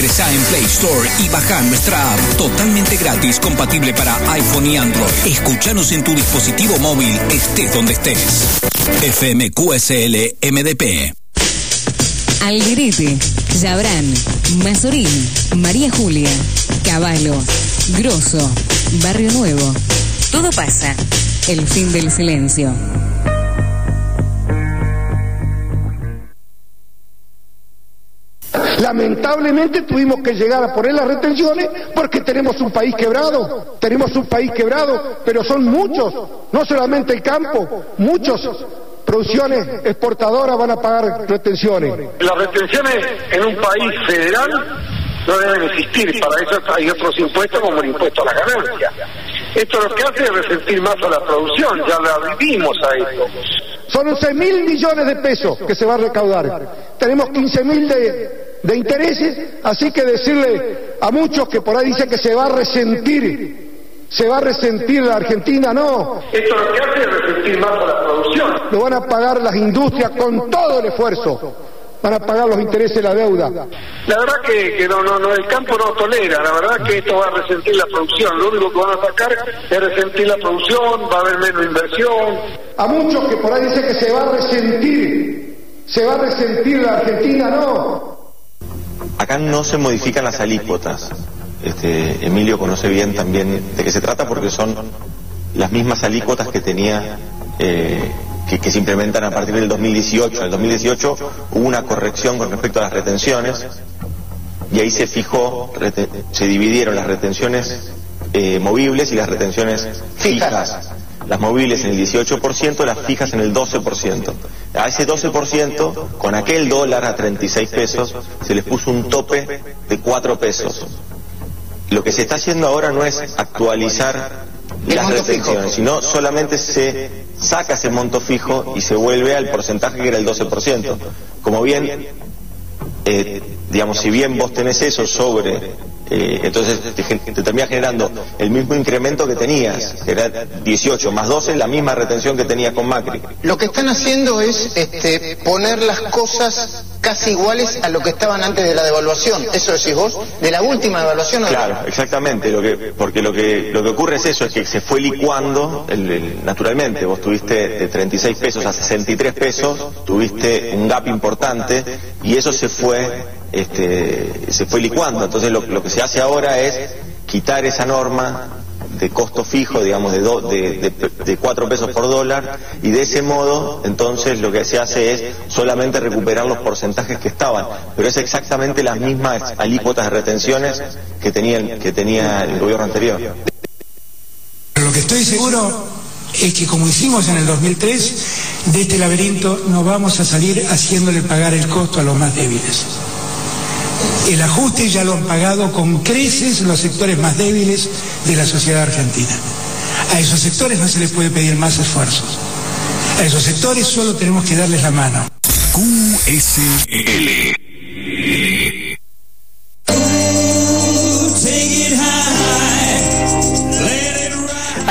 Ingresá en Play Store y baja nuestra app totalmente gratis, compatible para iPhone y Android. Escúchanos en tu dispositivo móvil, estés donde estés. FMQSL MDP. Alderete, Yabrán, Mazorín, María Julia, Caballo, Grosso, Barrio Nuevo. Todo pasa. El fin del silencio. Lamentablemente tuvimos que llegar a poner las retenciones porque tenemos un país quebrado, tenemos un país quebrado, pero son muchos, no solamente el campo, muchos producciones exportadoras van a pagar retenciones. Las retenciones en un país federal no deben existir, para eso hay otros impuestos como el impuesto a la ganancia. Esto lo que hace es resentir más a la producción, ya la vivimos a esto. Son 11 mil millones de pesos que se va a recaudar. Tenemos 15 mil de, de intereses, así que decirle a muchos que por ahí dicen que se va a resentir, se va a resentir la Argentina, no. Esto lo que hace es resentir más la producción. Lo van a pagar las industrias con todo el esfuerzo. Van a pagar los intereses de la deuda. La verdad que, que no, no, no, el campo no tolera, la verdad que esto va a resentir la producción, lo único que van a sacar es resentir la producción, va a haber menos inversión. A muchos que por ahí dicen que se va a resentir, se va a resentir la Argentina, no. Acá no se modifican las alícuotas. Este, Emilio conoce bien también de qué se trata porque son las mismas alícuotas que tenía eh, que, se implementan a partir del 2018. En el 2018 hubo una corrección con respecto a las retenciones y ahí se fijó, se dividieron las retenciones eh, movibles y las retenciones fijas. Las movibles en el 18%, las fijas en el 12%. A ese 12%, con aquel dólar a 36 pesos, se les puso un tope de 4 pesos. Lo que se está haciendo ahora no es actualizar las retenciones, sino solamente se saca ese monto fijo y se vuelve al porcentaje que era el 12%. Como bien, eh, digamos, si bien vos tenés eso sobre eh, entonces te, te, termina generando el mismo incremento que tenías, que era 18 más 12, la misma retención que tenías con Macri. Lo que están haciendo es este, poner las cosas casi iguales a lo que estaban antes de la devaluación. Eso decís vos, de la última devaluación. Claro, exactamente. Lo que, porque lo que, lo que ocurre es eso, es que se fue licuando el, el, naturalmente. Vos tuviste de 36 pesos a 63 pesos, tuviste un gap importante y eso se fue este, se fue licuando. Entonces lo, lo, que se hace ahora es quitar esa norma de costo fijo, digamos, de, do, de, de, de, cuatro pesos por dólar, y de ese modo, entonces, lo que se hace es solamente recuperar los porcentajes que estaban, pero es exactamente las mismas alícuotas de retenciones que tenía, que tenía el gobierno anterior. Lo que estoy seguro es que como hicimos en el 2003, de este laberinto no vamos a salir haciéndole pagar el costo a los más débiles. El ajuste ya lo han pagado con creces los sectores más débiles de la sociedad argentina. A esos sectores no se les puede pedir más esfuerzos. A esos sectores solo tenemos que darles la mano. QSL.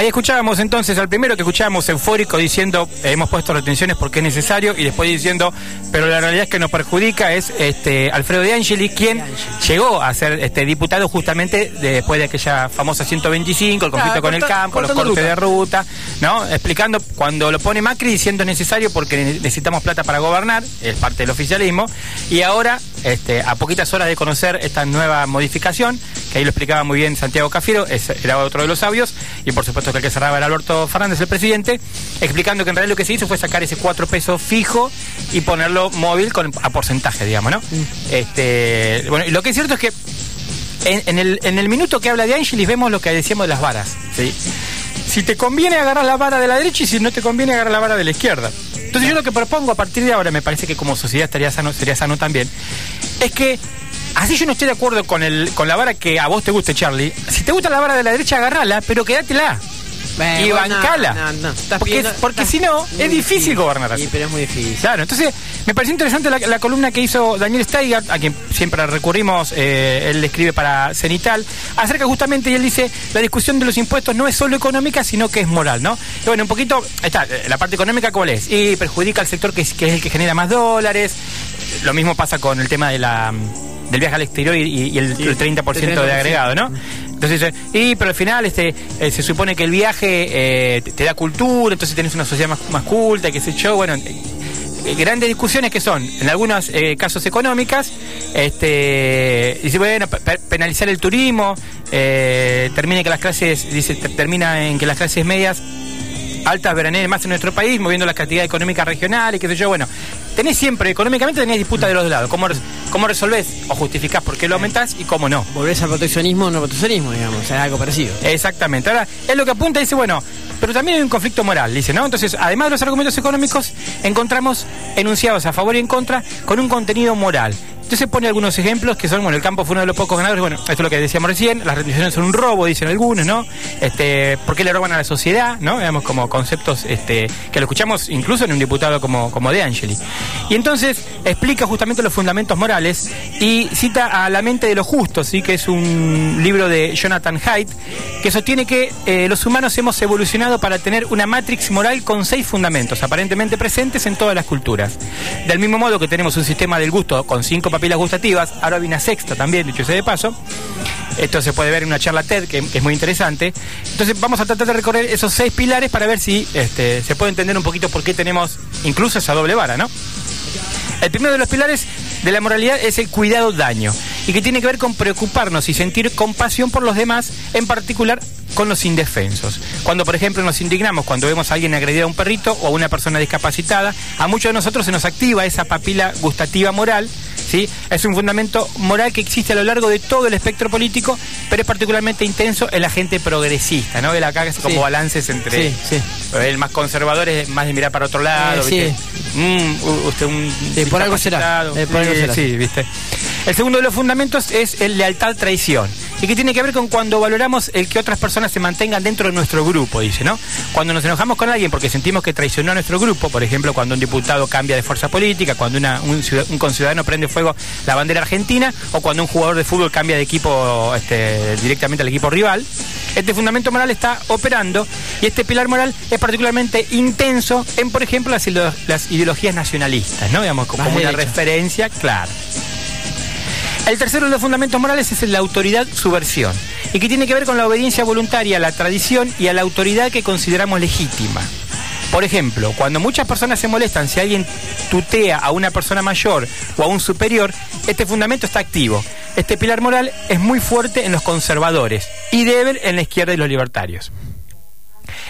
Escuchábamos entonces al primero que escuchábamos eufórico diciendo hemos puesto retenciones porque es necesario y después diciendo pero la realidad es que nos perjudica es este Alfredo De Angeli quien llegó a ser este diputado justamente después de aquella famosa 125 el conflicto claro, con corta, el campo los cortes ruta. de ruta no explicando cuando lo pone Macri diciendo es necesario porque necesitamos plata para gobernar es parte del oficialismo y ahora este, a poquitas horas de conocer esta nueva modificación que ahí lo explicaba muy bien Santiago Cafiero era otro de los sabios y por supuesto que el que cerraba era Alberto Fernández, el presidente, explicando que en realidad lo que se hizo fue sacar ese 4 pesos fijo y ponerlo móvil con, a porcentaje, digamos, ¿no? Mm. Este, bueno, y lo que es cierto es que en, en, el, en el minuto que habla de Angelis vemos lo que decíamos de las varas, ¿sí? Si te conviene agarrar la vara de la derecha y si no te conviene agarrar la vara de la izquierda. Entonces yo lo que propongo a partir de ahora, me parece que como sociedad estaría sano, sería sano también, es que Así yo no estoy de acuerdo con, el, con la vara que a vos te guste, Charlie. Si te gusta la vara de la derecha, agarrala, pero quédatela. Y bancala. No, no, no. Porque, pidiendo, porque si no, es difícil, difícil gobernar así. Sí, pero es muy difícil. Claro, entonces me pareció interesante la, la columna que hizo Daniel Steigart, a quien siempre recurrimos, eh, él escribe para Cenital, acerca justamente, y él dice, la discusión de los impuestos no es solo económica, sino que es moral, ¿no? Y bueno, un poquito, está, la parte económica, ¿cuál es? Y perjudica al sector que es, que es el que genera más dólares. Lo mismo pasa con el tema de la del viaje al exterior y, y el, el 30%, de agregado, ¿no? Entonces, eh, y pero al final este eh, se supone que el viaje eh, te, da cultura, entonces tenés una sociedad más, más culta, qué sé yo, bueno, eh, grandes discusiones que son, en algunos casos económicas, este, dice, bueno, pe- pe- penalizar el turismo, termina que las clases, dice, ter- termina en que las clases medias altas veranean más en nuestro país, moviendo la actividad económica regional y qué sé yo, bueno, tenés siempre, económicamente tenés disputa de los dos lados, ¿cómo, res- cómo resolvés o justificás por qué lo aumentás y cómo no? Volvés al proteccionismo o no proteccionismo, digamos, sea, algo parecido. Exactamente. Ahora, es lo que apunta y dice, bueno, pero también hay un conflicto moral, dice, ¿no? Entonces, además de los argumentos económicos, encontramos enunciados a favor y en contra con un contenido moral. Entonces pone algunos ejemplos que son, bueno, el campo fue uno de los pocos ganadores, bueno, esto es lo que decíamos recién, las retenciones son un robo, dicen algunos, ¿no? Este, ¿por qué le roban a la sociedad? ¿No? Digamos, como conceptos este, que lo escuchamos incluso en un diputado como, como De Angeli. Y entonces explica justamente los fundamentos morales y cita a La mente de los justos, ¿sí? que es un libro de Jonathan Haidt, que sostiene que eh, los humanos hemos evolucionado para tener una matrix moral con seis fundamentos, aparentemente presentes en todas las culturas. Del mismo modo que tenemos un sistema del gusto con cinco papilas gustativas, ahora hay una sexta también, dicho sea de paso. Esto se puede ver en una charla TED que, que es muy interesante. Entonces vamos a tratar de recorrer esos seis pilares para ver si este, se puede entender un poquito por qué tenemos incluso esa doble vara, ¿no? El primero de los pilares de la moralidad es el cuidado daño y que tiene que ver con preocuparnos y sentir compasión por los demás, en particular con los indefensos. Cuando, por ejemplo, nos indignamos cuando vemos a alguien agredir a un perrito o a una persona discapacitada, a muchos de nosotros se nos activa esa papila gustativa moral, ¿sí? Es un fundamento moral que existe a lo largo de todo el espectro político, pero es particularmente intenso en la gente progresista, ¿no? Él acá hace como Sí. balances entre Sí, sí. el más conservador es más de mirar para otro lado, Eh. ¿viste? Mm, usted un por algo será. Eh, por algo será. sí, ¿viste? El segundo de los fundamentos es el lealtad-traición. Y que tiene que ver con cuando valoramos el que otras personas se mantengan dentro de nuestro grupo, dice, ¿no? Cuando nos enojamos con alguien porque sentimos que traicionó a nuestro grupo, por ejemplo, cuando un diputado cambia de fuerza política, cuando una- un, un conciudadano prende fuego la bandera argentina, o cuando un jugador de fútbol cambia de equipo este, directamente al equipo rival, este fundamento moral está operando y este pilar moral es particularmente intenso en, por ejemplo, las, ideologías nacionalistas, ¿no? Digamos, como Más una derecha. referencia clara. El tercero de los fundamentos morales es la autoridad subversión y que tiene que ver con la obediencia voluntaria a la tradición y a la autoridad que consideramos legítima. Por ejemplo, cuando muchas personas se molestan si alguien tutea a una persona mayor o a un superior, este fundamento está activo. Este pilar moral es muy fuerte en los conservadores y débil en la izquierda y los libertarios.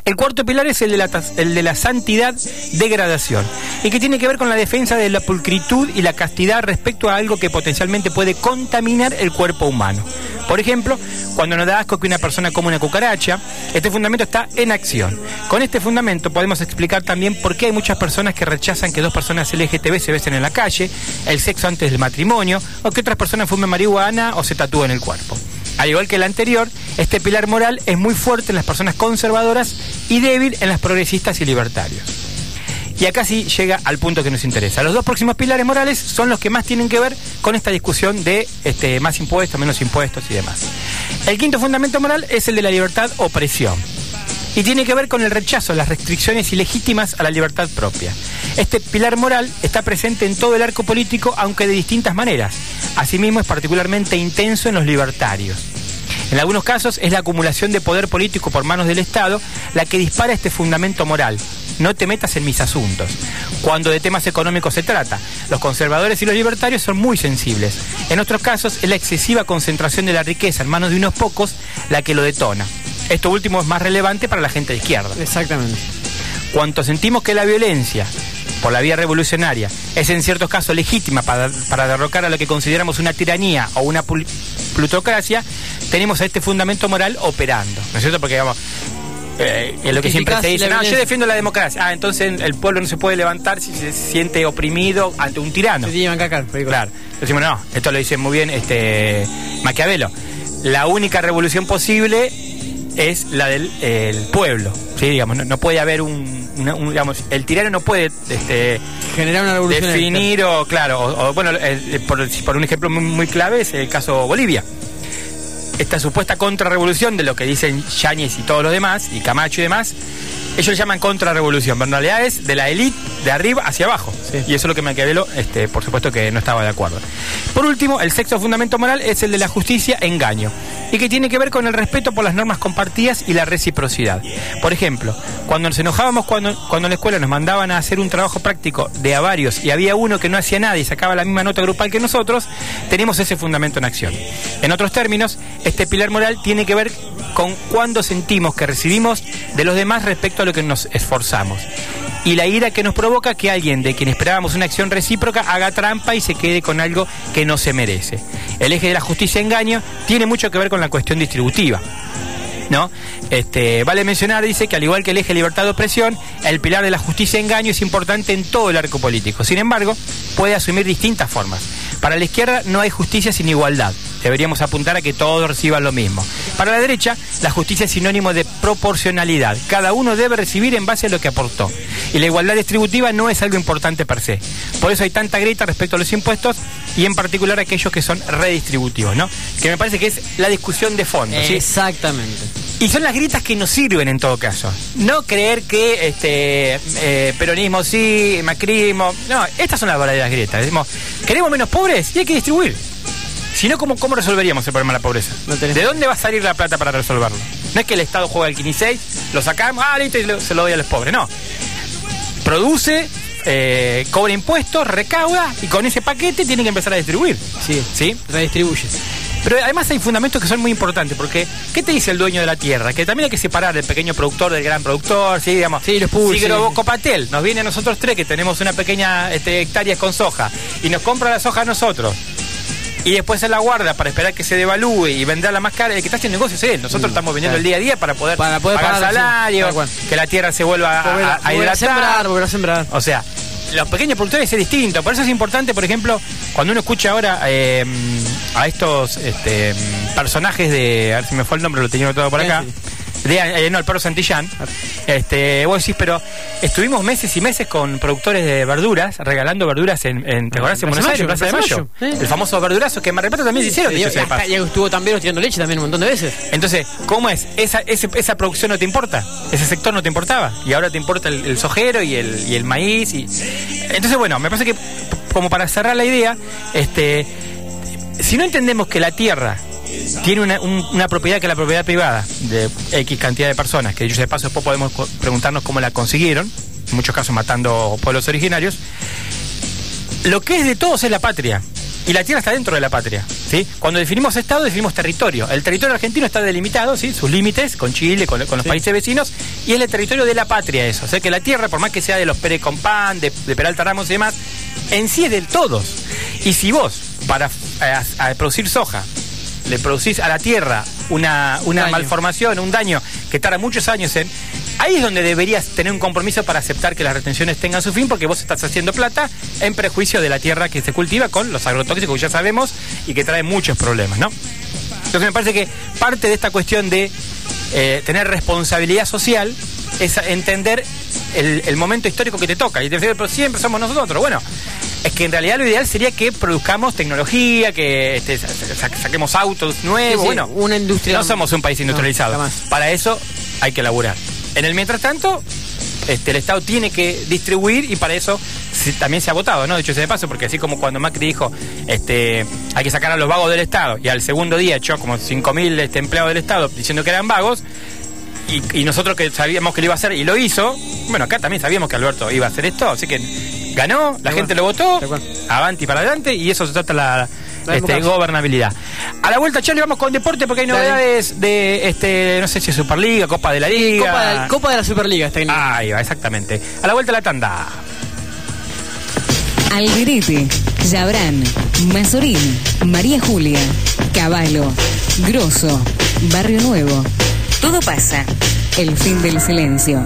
El cuarto pilar es el de, la, el de la santidad degradación y que tiene que ver con la defensa de la pulcritud y la castidad respecto a algo que potencialmente puede contaminar el cuerpo humano. Por ejemplo, cuando nos da asco que una persona come una cucaracha, este fundamento está en acción. Con este fundamento podemos explicar también por qué hay muchas personas que rechazan que dos personas LGTB se besen en la calle, el sexo antes del matrimonio, o que otras personas fumen marihuana o se tatúen el cuerpo. Al igual que el anterior, este pilar moral es muy fuerte en las personas conservadoras y débil en las progresistas y libertarios. Y acá sí llega al punto que nos interesa. Los dos próximos pilares morales son los que más tienen que ver con esta discusión de este, más impuestos, menos impuestos y demás. El quinto fundamento moral es el de la libertad opresión. Y tiene que ver con el rechazo a las restricciones ilegítimas a la libertad propia. Este pilar moral está presente en todo el arco político, aunque de distintas maneras. Asimismo, es particularmente intenso en los libertarios. En algunos casos es la acumulación de poder político por manos del Estado la que dispara este fundamento moral. No te metas en mis asuntos. Cuando de temas económicos se trata, los conservadores y los libertarios son muy sensibles. En otros casos es la excesiva concentración de la riqueza en manos de unos pocos la que lo detona. Esto último es más relevante para la gente de izquierda. Exactamente. Cuanto sentimos que la violencia por la vía revolucionaria es en ciertos casos legítima para, para derrocar a lo que consideramos una tiranía o una plutocracia, tenemos a este fundamento moral operando. ¿No es cierto? Porque digamos, eh, es lo que siempre se dice, no, yo violencia". defiendo la democracia. Ah, entonces el pueblo no se puede levantar si se siente oprimido ante un tirano. Se bancar, película. Claro. Decimos, no, esto lo dice muy bien este Maquiavelo. La única revolución posible es la del el pueblo. ¿sí? Digamos, no, no puede haber un, una- un- digamos, el tirano no puede este, Generar una revolución. definir o, claro, o, o, bueno, por, por un ejemplo muy, muy clave es el caso Bolivia. Esta supuesta contrarrevolución de lo que dicen Yáñez y todos los demás, y Camacho y demás, ellos le llaman contrarrevolución, pero en realidad es de la élite de arriba hacia abajo. Y eso es lo que Maquiavelo, este, por supuesto que no estaba de acuerdo. Por último, el sexto fundamento moral es el de la justicia engaño, y que tiene que ver con el respeto por las normas compartidas y la reciprocidad. Por ejemplo, cuando nos enojábamos cuando, cuando en la escuela nos mandaban a hacer un trabajo práctico de a varios y había uno que no hacía nada y sacaba la misma nota grupal que nosotros, tenemos ese fundamento en acción. En otros términos, este pilar moral tiene que ver con cuando sentimos que recibimos de los demás respecto a lo que nos esforzamos. Y la ira que nos provoca que alguien de quien esperábamos una acción recíproca haga trampa y se quede con algo que no se merece. El eje de la justicia-engaño tiene mucho que ver con la cuestión distributiva. ¿no? Este, vale mencionar, dice, que al igual que el eje libertad de opresión, el pilar de la justicia-engaño es importante en todo el arco político. Sin embargo, puede asumir distintas formas. Para la izquierda no hay justicia sin igualdad. Deberíamos apuntar a que todos reciban lo mismo. Para la derecha, la justicia es sinónimo de proporcionalidad. Cada uno debe recibir en base a lo que aportó. Y la igualdad distributiva no es algo importante per se. Por eso hay tanta grieta respecto a los impuestos y en particular aquellos que son redistributivos, ¿no? Que me parece que es la discusión de fondo. ¿sí? Exactamente. Y son las grietas que nos sirven en todo caso. No creer que este eh, peronismo sí, macrismo. No, estas son las verdaderas grietas. Decimos, queremos menos pobres y hay que distribuir. Si no, ¿cómo, ¿cómo resolveríamos el problema de la pobreza? ¿De dónde va a salir la plata para resolverlo? No es que el Estado juega el 15 lo sacamos, ah, listo, y se lo doy a los pobres. No. Produce, eh, cobra impuestos, recauda y con ese paquete tiene que empezar a distribuir. Sí. ¿Sí? Redistribuye. Pero además hay fundamentos que son muy importantes, porque ¿qué te dice el dueño de la tierra? Que también hay que separar el pequeño productor del gran productor, ¿sí? Digamos, Sí, los si sí. Grobocopatel nos viene a nosotros tres, que tenemos una pequeña este, hectárea con soja, y nos compra la soja a nosotros, y después se la guarda para esperar que se devalúe y venderla más cara, el que está haciendo negocio es él. Nosotros estamos vendiendo claro. el día a día para poder, Mm, Para poder pagar pagar, sí, salario, tal cual. que la tierra se vuelva a, Volver a, a- a volver a hidratar. sembrar, volver a sembrar. O sea, los pequeños productores es distinto. Por eso es importante, por ejemplo, cuando uno escucha ahora eh, a estos este, personajes de. A ver si me fue el nombre, lo tenía todo por acá. De, eh, no, el perro Santillán. Este, vos decís, pero estuvimos meses y meses con productores de verduras, regalando verduras en, en, ¿te acordás? en Buenos Aires, en Plaza de Mayo. El famoso verdurazo que en Mar del Plata también se hicieron, Sí, dicho y hasta- y estuvo también tirando leche también un montón de veces. Entonces, ¿cómo es? Esa, esa producción no te importa. Ese sector no te importaba. Y ahora te importa el, el sojero y el, y el maíz. Y... Entonces, bueno, me parece que, como para cerrar la idea, este, si no entendemos que la tierra tiene una, un- una propiedad que es la propiedad privada de X cantidad de personas, que dicho de paso después podemos preguntarnos cómo la consiguieron, en muchos casos matando pueblos originarios, lo que es de todos es la patria. Y la tierra está dentro de la patria. ¿sí? Cuando definimos Estado, definimos territorio. El territorio argentino está delimitado, ¿sí? sus límites, con Chile, con, con los países vecinos, y es el territorio de la patria eso. O sea que la tierra, por más que sea de los Pérez Compán, de, de Peralta Ramos y demás, en sí es del todos. Y si vos, para eh, a- a producir soja, le producís a la tierra una, una Daño. malformación, un daño que tarda muchos años en. Ahí es donde deberías tener un compromiso para aceptar que las retenciones tengan su fin, porque vos estás haciendo plata en prejuicio de la tierra que se cultiva con los agrotóxicos que ya sabemos y que trae muchos problemas, ¿no? Entonces me parece que parte de esta cuestión de eh, tener responsabilidad social es entender el, el momento histórico que te toca. Y te decís, pero siempre somos nosotros. Bueno, es que en realidad lo ideal sería que produzcamos tecnología, que este, sa- sa- saquemos autos nuevos. Sí, sí, bueno, una industria- No somos un país industrializado. Para eso hay que laburar. En el mientras tanto, este, el Estado tiene que distribuir y para eso también se ha votado, ¿no? Dicho sea de paso, porque así como cuando Macri dijo, este, hay que sacar a los vagos del Estado y al segundo día echó como 5.000 este, empleados del Estado diciendo que eran vagos y, y nosotros que sabíamos que lo iba a hacer y lo hizo, bueno, acá también sabíamos que Alberto iba a hacer esto, así que ganó, la gente lo votó, avanti para adelante y eso se trata la, La este, gobernabilidad. A la vuelta, Charlie, vamos con deporte porque hay Dale. novedades de, este, no sé si es Superliga, Copa de la Liga. Copa de, Copa de la Superliga está en Ahí va, exactamente. A la vuelta la tanda. Alderete, Yabrán, Mazorín, María Julia, Caballo, Grosso, Barrio Nuevo. Todo pasa. El fin del silencio.